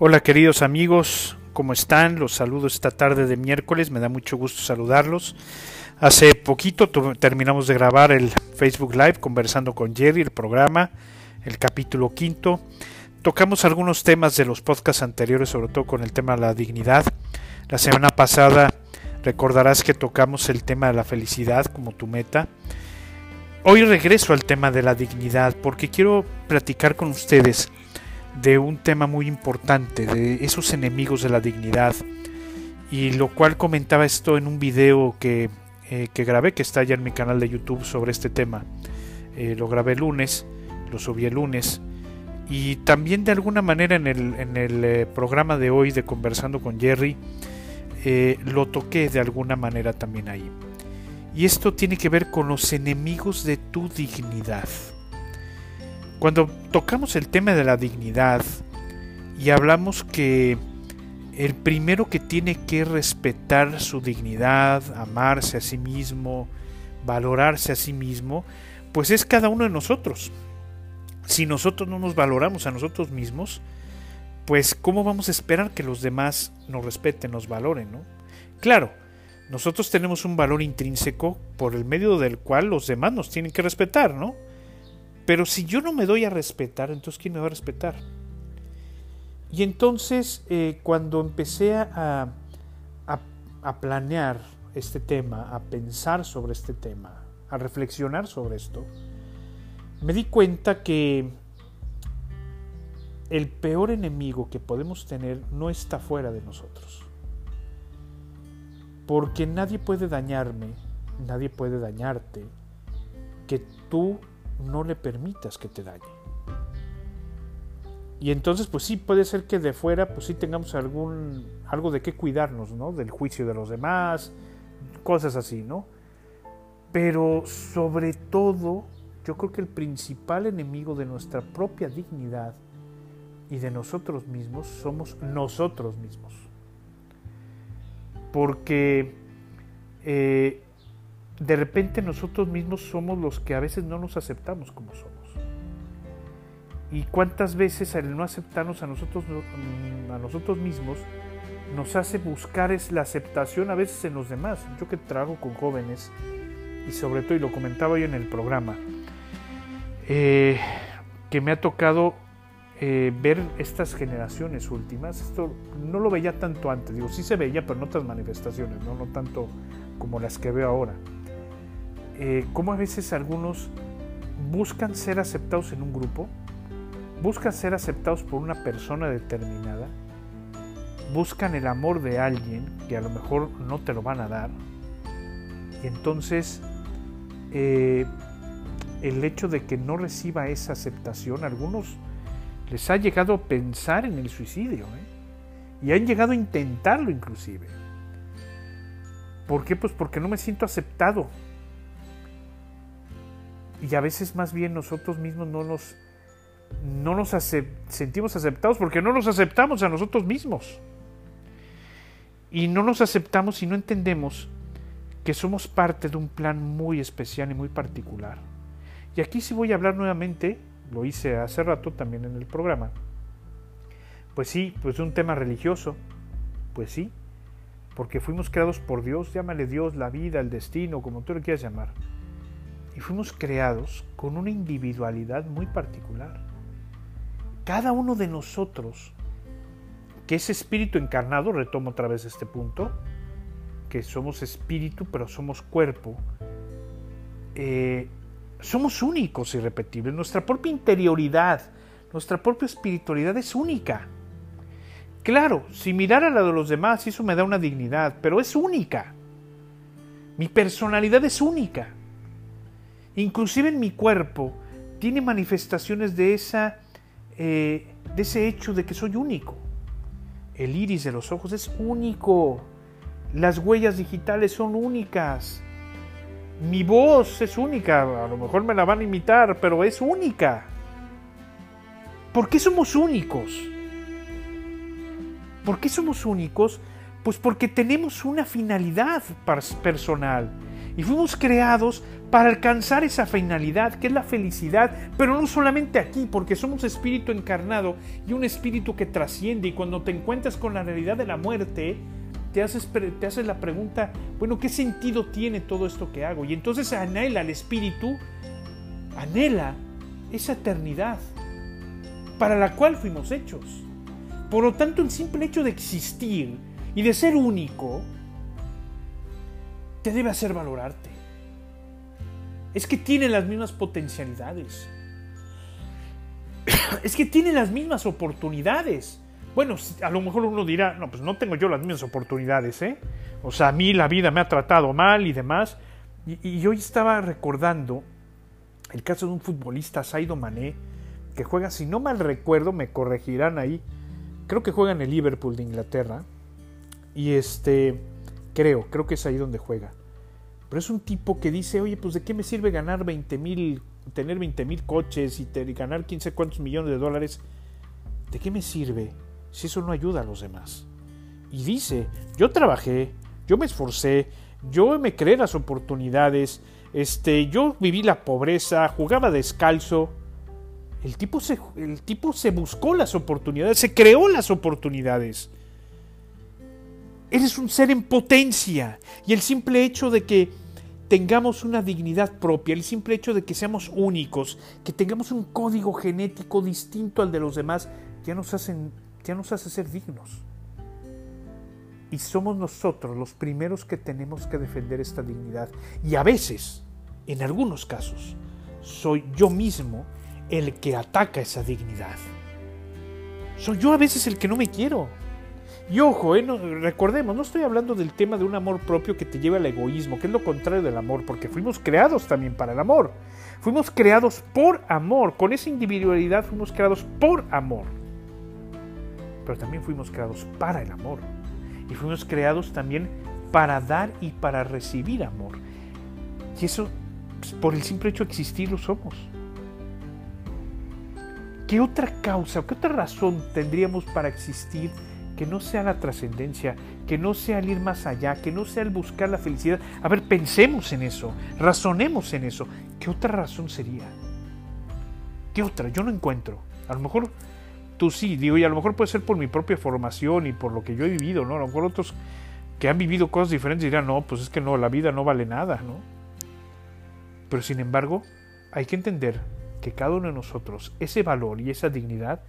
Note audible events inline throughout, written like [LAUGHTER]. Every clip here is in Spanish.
Hola queridos amigos, ¿cómo están? Los saludo esta tarde de miércoles, me da mucho gusto saludarlos. Hace poquito terminamos de grabar el Facebook Live conversando con Jerry, el programa, el capítulo quinto. Tocamos algunos temas de los podcasts anteriores, sobre todo con el tema de la dignidad. La semana pasada recordarás que tocamos el tema de la felicidad como tu meta. Hoy regreso al tema de la dignidad porque quiero platicar con ustedes de un tema muy importante, de esos enemigos de la dignidad, y lo cual comentaba esto en un video que, eh, que grabé, que está ya en mi canal de YouTube sobre este tema. Eh, lo grabé el lunes, lo subí el lunes, y también de alguna manera en el, en el eh, programa de hoy de Conversando con Jerry, lo toqué de alguna manera también ahí. Y esto tiene que ver con los enemigos de tu dignidad. Cuando tocamos el tema de la dignidad y hablamos que el primero que tiene que respetar su dignidad, amarse a sí mismo, valorarse a sí mismo, pues es cada uno de nosotros. Si nosotros no nos valoramos a nosotros mismos, pues ¿cómo vamos a esperar que los demás nos respeten, nos valoren? ¿no? Claro, nosotros tenemos un valor intrínseco por el medio del cual los demás nos tienen que respetar, ¿no? Pero si yo no me doy a respetar, entonces ¿quién me va a respetar? Y entonces eh, cuando empecé a, a planear este tema, a pensar sobre este tema, a reflexionar sobre esto, me di cuenta que el peor enemigo que podemos tener no está fuera de nosotros porque nadie puede dañarme, nadie puede dañarte, que tú no le permitas que te dañe. Y entonces, pues sí, puede ser que de fuera, pues sí tengamos algún, algo de qué cuidarnos, ¿no? Del juicio de los demás, cosas así, ¿no? Pero sobre todo, yo creo que el principal enemigo de nuestra propia dignidad y de nosotros mismos somos nosotros mismos porque eh, de repente nosotros mismos somos los que a veces no nos aceptamos como somos. Y cuántas veces el no aceptarnos a nosotros, mm, a nosotros mismos nos hace buscar es la aceptación a veces en los demás. Yo que trabajo con jóvenes y sobre todo, y lo comentaba yo en el programa, eh, que me ha tocado eh, ver estas generaciones últimas, esto no lo veía tanto antes, digo, sí se veía, pero en otras manifestaciones, no, no tanto como las que veo ahora. Eh, como a veces algunos buscan ser aceptados en un grupo, buscan ser aceptados por una persona determinada, buscan el amor de alguien que a lo mejor no te lo van a dar, y entonces eh, el hecho de que no reciba esa aceptación, algunos les ha llegado a pensar en el suicidio ¿eh? y han llegado a intentarlo inclusive. ¿Por qué? Pues porque no me siento aceptado. Y a veces más bien nosotros mismos no nos, no nos sentimos aceptados porque no nos aceptamos a nosotros mismos. Y no nos aceptamos y no entendemos que somos parte de un plan muy especial y muy particular. Y aquí sí voy a hablar nuevamente lo hice hace rato también en el programa. Pues sí, pues un tema religioso, pues sí, porque fuimos creados por Dios, llámale Dios, la vida, el destino, como tú lo quieras llamar. Y fuimos creados con una individualidad muy particular. Cada uno de nosotros, que es espíritu encarnado, retomo otra vez este punto, que somos espíritu pero somos cuerpo, eh, somos únicos y repetibles. Nuestra propia interioridad, nuestra propia espiritualidad es única. Claro, si mirara la de los demás, eso me da una dignidad, pero es única. Mi personalidad es única. Inclusive en mi cuerpo tiene manifestaciones de, esa, eh, de ese hecho de que soy único. El iris de los ojos es único. Las huellas digitales son únicas. Mi voz es única, a lo mejor me la van a imitar, pero es única. ¿Por qué somos únicos? ¿Por qué somos únicos? Pues porque tenemos una finalidad personal. Y fuimos creados para alcanzar esa finalidad, que es la felicidad, pero no solamente aquí, porque somos espíritu encarnado y un espíritu que trasciende. Y cuando te encuentras con la realidad de la muerte, te haces, te haces la pregunta, bueno, ¿qué sentido tiene todo esto que hago? Y entonces anhela el espíritu, anhela esa eternidad para la cual fuimos hechos. Por lo tanto, el simple hecho de existir y de ser único, te debe hacer valorarte. Es que tiene las mismas potencialidades. [COUGHS] Es que tiene las mismas oportunidades. Bueno, a lo mejor uno dirá, no, pues no tengo yo las mismas oportunidades, ¿eh? O sea, a mí la vida me ha tratado mal y demás. Y, hoy estaba recordando el caso de un futbolista, Saido Mané, que juega, si no mal recuerdo, me corregirán ahí, creo que juega en el Liverpool de Inglaterra. Y este, creo, creo que es ahí donde juega. Pero es un tipo que dice, oye, pues de qué me sirve ganar 20 mil, tener 20 mil coches y ganar 15 cuantos millones de dólares. ¿De qué me sirve si eso no ayuda a los demás? Y dice, yo trabajé, yo me esforcé, yo me creé las oportunidades, este, yo viví la pobreza, jugaba descalzo. El tipo, se, el tipo se buscó las oportunidades, se creó las oportunidades. Eres un ser en potencia. Y el simple hecho de que tengamos una dignidad propia, el simple hecho de que seamos únicos, que tengamos un código genético distinto al de los demás, ya nos, hacen, ya nos hace ser dignos. Y somos nosotros los primeros que tenemos que defender esta dignidad. Y a veces, en algunos casos, soy yo mismo el que ataca esa dignidad. Soy yo a veces el que no me quiero. Y ojo, eh, recordemos, no estoy hablando del tema de un amor propio que te lleva al egoísmo, que es lo contrario del amor, porque fuimos creados también para el amor. Fuimos creados por amor, con esa individualidad fuimos creados por amor. Pero también fuimos creados para el amor. Y fuimos creados también para dar y para recibir amor. Y eso, pues, por el simple hecho de existir, lo somos. ¿Qué otra causa, qué otra razón tendríamos para existir? Que no sea la trascendencia, que no sea el ir más allá, que no sea el buscar la felicidad. A ver, pensemos en eso, razonemos en eso. ¿Qué otra razón sería? ¿Qué otra? Yo no encuentro. A lo mejor tú sí, digo, y a lo mejor puede ser por mi propia formación y por lo que yo he vivido, ¿no? A lo mejor otros que han vivido cosas diferentes dirán, no, pues es que no, la vida no vale nada, ¿no? Pero sin embargo, hay que entender que cada uno de nosotros, ese valor y esa dignidad,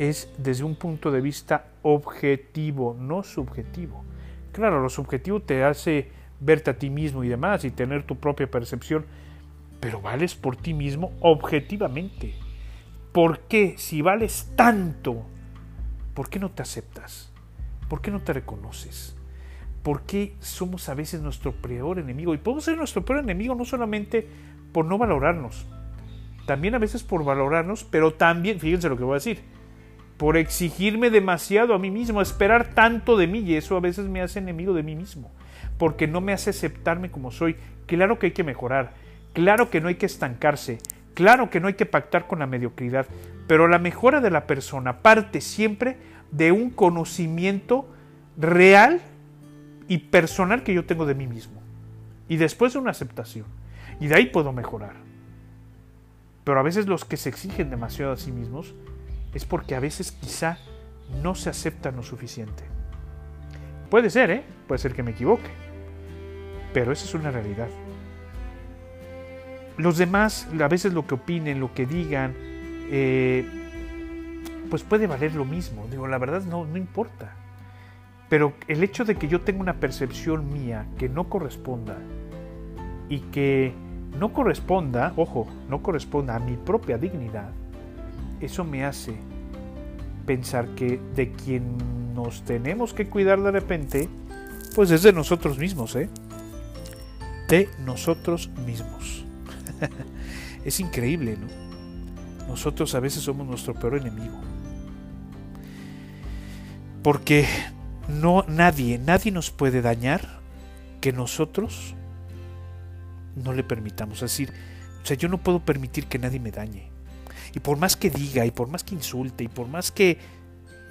es desde un punto de vista objetivo, no subjetivo. Claro, lo subjetivo te hace verte a ti mismo y demás y tener tu propia percepción, pero vales por ti mismo objetivamente. ¿Por qué? Si vales tanto, ¿por qué no te aceptas? ¿Por qué no te reconoces? ¿Por qué somos a veces nuestro peor enemigo? Y podemos ser nuestro peor enemigo no solamente por no valorarnos, también a veces por valorarnos, pero también, fíjense lo que voy a decir, por exigirme demasiado a mí mismo, esperar tanto de mí y eso a veces me hace enemigo de mí mismo, porque no me hace aceptarme como soy. Claro que hay que mejorar, claro que no hay que estancarse, claro que no hay que pactar con la mediocridad, pero la mejora de la persona parte siempre de un conocimiento real y personal que yo tengo de mí mismo, y después de una aceptación, y de ahí puedo mejorar. Pero a veces los que se exigen demasiado a sí mismos es porque a veces quizá no se aceptan lo suficiente. Puede ser, ¿eh? Puede ser que me equivoque. Pero esa es una realidad. Los demás, a veces lo que opinen, lo que digan, eh, pues puede valer lo mismo. Digo, la verdad no, no importa. Pero el hecho de que yo tenga una percepción mía que no corresponda y que no corresponda, ojo, no corresponda a mi propia dignidad, eso me hace pensar que de quien nos tenemos que cuidar de repente, pues es de nosotros mismos, ¿eh? De nosotros mismos. [LAUGHS] es increíble, ¿no? Nosotros a veces somos nuestro peor enemigo. Porque no nadie, nadie nos puede dañar que nosotros no le permitamos. Es decir, o sea, yo no puedo permitir que nadie me dañe. Y por más que diga, y por más que insulte, y por más que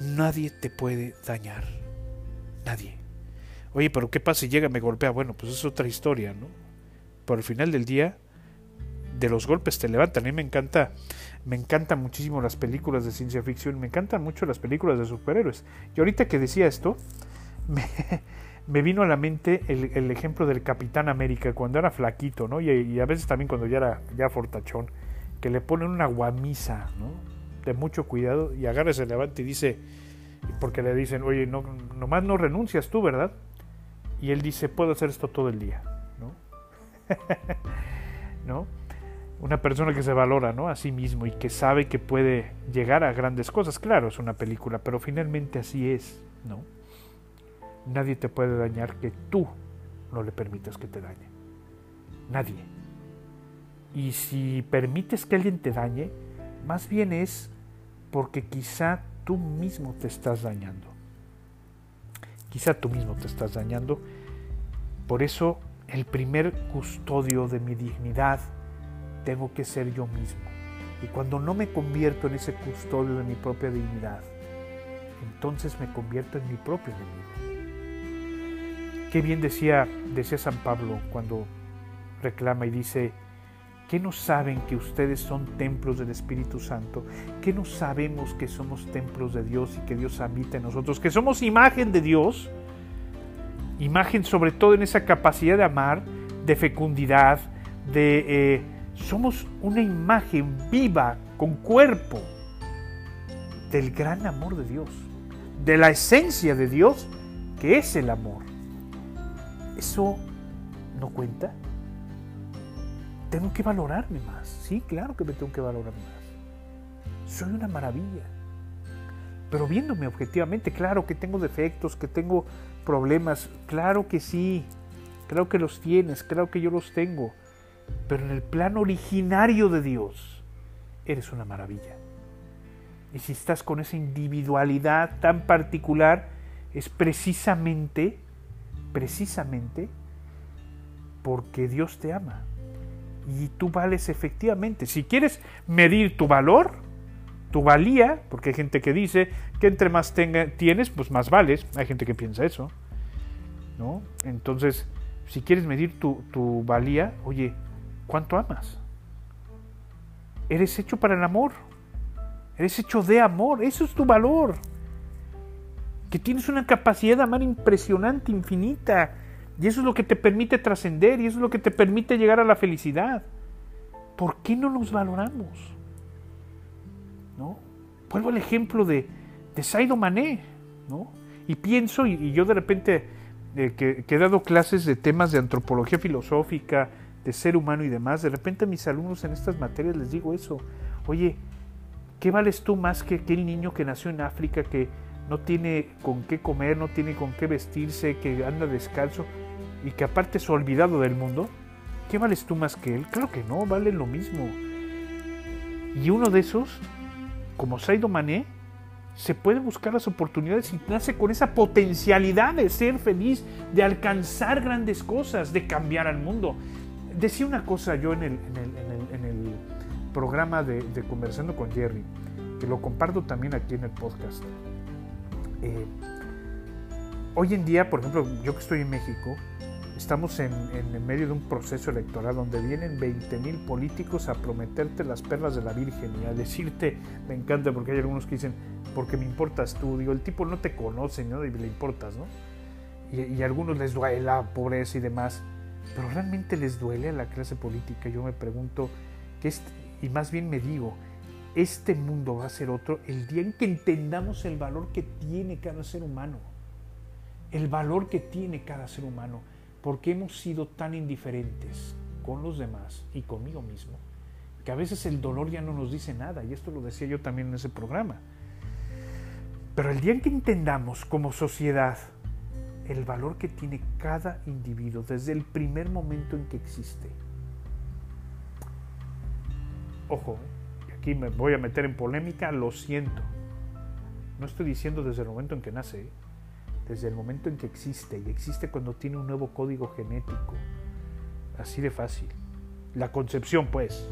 nadie te puede dañar. Nadie. Oye, pero ¿qué pasa si llega y me golpea? Bueno, pues es otra historia, ¿no? pero al final del día de los golpes te levantan. A mí me encanta, me encantan muchísimo las películas de ciencia ficción, me encantan mucho las películas de superhéroes. Y ahorita que decía esto, [LAUGHS] me, me vino a la mente el, ejemplo del Capitán América cuando era flaquito, ¿no? Y, a veces también cuando ya era ya fortachón, que le ponen una guamisa, ¿no? De mucho cuidado y agarra, se levanta y dice, porque le dicen, oye, no, nomás no renuncias tú, ¿verdad? Y él dice, puedo hacer esto todo el día, ¿no? [LAUGHS] ¿No? Una persona que se valora, ¿no? A sí mismo y que sabe que puede llegar a grandes cosas. Claro, es una película, pero finalmente así es, ¿no? Nadie te puede dañar que tú no le permitas que te dañe. Nadie. Y si permites que alguien te dañe, más bien es porque quizá tú mismo te estás dañando. Quizá tú mismo te estás dañando. Por eso el primer custodio de mi dignidad tengo que ser yo mismo. Y cuando no me convierto en ese custodio de mi propia dignidad, entonces me convierto en mi propio enemigo. Qué bien decía, decía San Pablo cuando reclama y dice, ¿qué no saben que ustedes son templos del Espíritu Santo? ¿Qué no sabemos que somos templos de Dios y que Dios habita en nosotros? Que somos imagen de Dios, imagen sobre todo en esa capacidad de amar, de fecundidad, de... Eh, somos una imagen viva, con cuerpo, del gran amor de Dios, de la esencia de Dios, que es el amor. ¿Eso no cuenta? Tengo que valorarme más. Sí, claro que me tengo que valorar más. Soy una maravilla. Pero viéndome objetivamente, claro que tengo defectos, que tengo problemas, claro que sí, creo que los tienes, creo que yo los tengo. Pero en el plano originario de Dios, eres una maravilla. Y si estás con esa individualidad tan particular, es precisamente precisamente porque Dios te ama. Y tú vales efectivamente. Si quieres medir tu valor, tu valía, porque hay gente que dice que entre más tenga, tienes, pues más vales. Hay gente que piensa eso. ¿no? Entonces, si quieres medir tu, tu valía, oye, ¿cuánto amas? Eres hecho para el amor. Eres hecho de amor. Eso es tu valor que tienes una capacidad de amar impresionante, infinita, y eso es lo que te permite trascender, y eso es lo que te permite llegar a la felicidad. ¿Por qué no nos valoramos? ¿No? Vuelvo al ejemplo de, de Saido Mané, ¿no? Y pienso, y, yo de repente, eh, que, he dado clases de temas de antropología filosófica, de ser humano y demás, de repente a mis alumnos en estas materias les digo eso, oye, ¿qué vales tú más que aquel niño que nació en África, que no tiene con qué comer, no tiene con qué vestirse, que anda descalzo y que aparte es olvidado del mundo, ¿qué vales tú más que él? Claro que no, vale lo mismo. Y uno de esos, como Saido Mané, se puede buscar las oportunidades y nace con esa potencialidad de ser feliz, de alcanzar grandes cosas, de cambiar al mundo. Decía una cosa yo en el, programa de, de Conversando con Jerry, que lo comparto también aquí en el podcast. Eh, hoy en día, por ejemplo, yo que estoy en México, estamos en, medio de un proceso electoral donde vienen 20.000 políticos a prometerte las perlas de la Virgen y a decirte, me encanta porque hay algunos que dicen, porque me importas tú, digo, el tipo no te conoce, ¿no? Y le importas, ¿no? Y, a algunos les duele la pobreza y demás, pero realmente les duele a la clase política. Yo me pregunto, ¿qué y más bien me digo, este mundo va a ser otro el día en que entendamos el valor que tiene cada ser humano. El valor que tiene cada ser humano. Porque hemos sido tan indiferentes con los demás y conmigo mismo que a veces el dolor ya no nos dice nada. Y esto lo decía yo también en ese programa. Pero el día en que entendamos como sociedad el valor que tiene cada individuo desde el primer momento en que existe. Ojo, aquí me voy a meter en polémica, lo siento. No estoy diciendo desde el momento en que nace, ¿eh? Desde el momento en que existe, y existe cuando tiene un nuevo código genético. Así de fácil. La concepción, pues.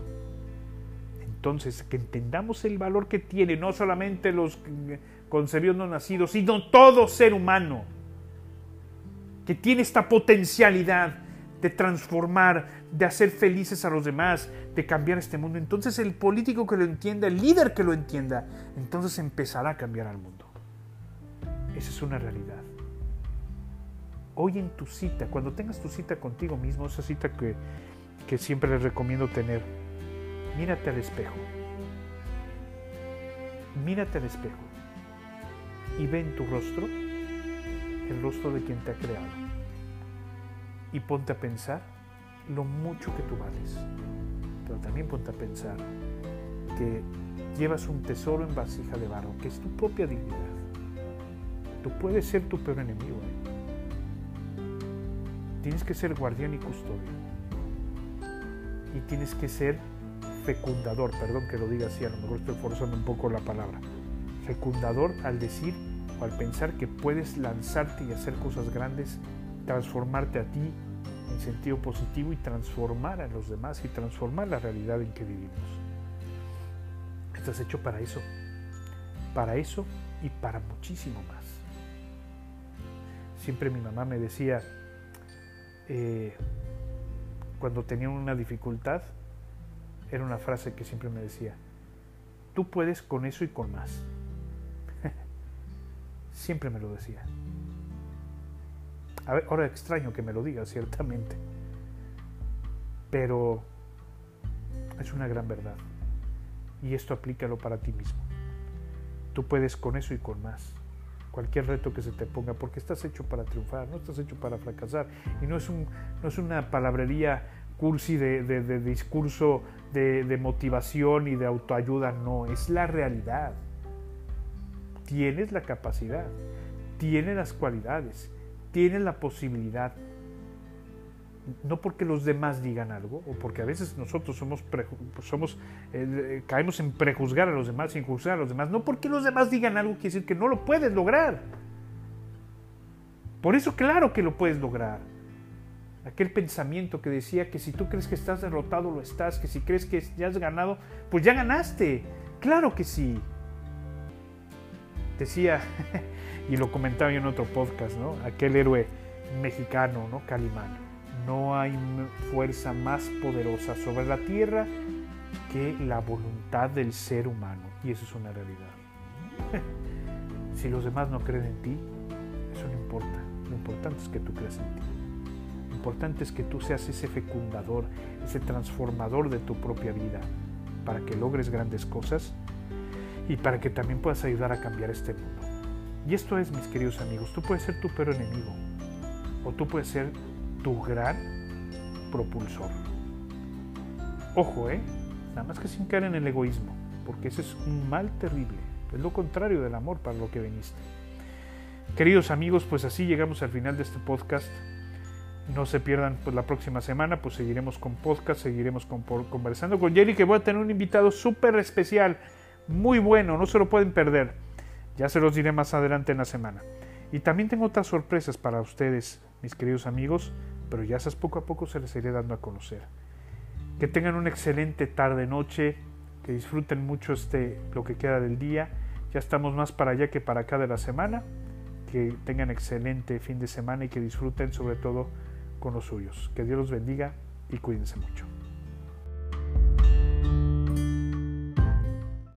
Entonces, que entendamos el valor que tiene no solamente los concebidos no nacidos, sino todo ser humano, que tiene esta potencialidad de transformar, de hacer felices a los demás, de cambiar este mundo. Entonces el político que lo entienda, el líder que lo entienda, entonces empezará a cambiar al mundo. Esa es una realidad. Hoy en tu cita, cuando tengas tu cita contigo mismo, esa cita que, que siempre les recomiendo tener, mírate al espejo. Mírate al espejo y ve en tu rostro el rostro de quien te ha creado. Y ponte a pensar lo mucho que tú vales. Pero también ponte a pensar que llevas un tesoro en vasija de barro, que es tu propia dignidad. Tú puedes ser tu peor enemigo. ¿eh? Tienes que ser guardián y custodio. Y tienes que ser fecundador, perdón que lo diga así, a lo mejor estoy forzando un poco la palabra. Fecundador al decir o al pensar que puedes lanzarte y hacer cosas grandes, transformarte a ti en sentido positivo y transformar a los demás y transformar la realidad en que vivimos. Estás hecho para eso, para eso y para muchísimo más. Siempre mi mamá me decía, eh, cuando tenía una dificultad, era una frase que siempre me decía, tú puedes con eso y con más. [LAUGHS] siempre me lo decía. Ahora extraño que me lo diga, ciertamente. Pero es una gran verdad. Y esto aplícalo para ti mismo. Tú puedes con eso y con más. Cualquier reto que se te ponga, porque estás hecho para triunfar, no estás hecho para fracasar. Y no es, un, no es una palabrería cursi de, de discurso de, de motivación y de autoayuda, no, es la realidad. Tienes la capacidad, tienes las cualidades, tienes la posibilidad. No porque los demás digan algo, o porque a veces nosotros somos, somos eh, caemos en prejuzgar a los demás, sin juzgar a los demás. No porque los demás digan algo quiere decir que no lo puedes lograr. Por eso claro que lo puedes lograr aquel pensamiento que decía que si tú crees que estás derrotado, lo estás, que si crees que ya has ganado, pues ya ganaste. Claro que sí. Decía, [LAUGHS] y lo comentaba yo en otro podcast, ¿no? Aquel héroe mexicano, ¿no? Calimán. No hay fuerza más poderosa sobre la tierra que la voluntad del ser humano. Y eso es una realidad. [LAUGHS] si los demás no creen en ti, eso no importa. Lo importante es que tú creas en ti importante es que tú seas ese fecundador, ese transformador de tu propia vida, para que logres grandes cosas y para que también puedas ayudar a cambiar este mundo. Y esto es, mis queridos amigos, tú puedes ser tu peor enemigo o tú puedes ser tu gran propulsor. Ojo, ¿eh? Nada más que sin caer en el egoísmo, porque ese es un mal terrible. Es lo contrario del amor para lo que veniste. Queridos amigos, pues así llegamos al final de este podcast. No se pierdan pues, la próxima semana, pues seguiremos con podcast, seguiremos conversando con Jerry, que voy a tener un invitado súper especial, muy bueno, no se lo pueden perder. Ya se los diré más adelante en la semana. Y también tengo otras sorpresas para ustedes, mis queridos amigos, pero ya esas poco a poco se les iré dando a conocer. Que tengan una excelente tarde-noche, que disfruten mucho este, lo que queda del día. Ya estamos más para allá que para acá de la semana. Que tengan excelente fin de semana y que disfruten sobre todo con los suyos. Que Dios los bendiga y cuídense mucho.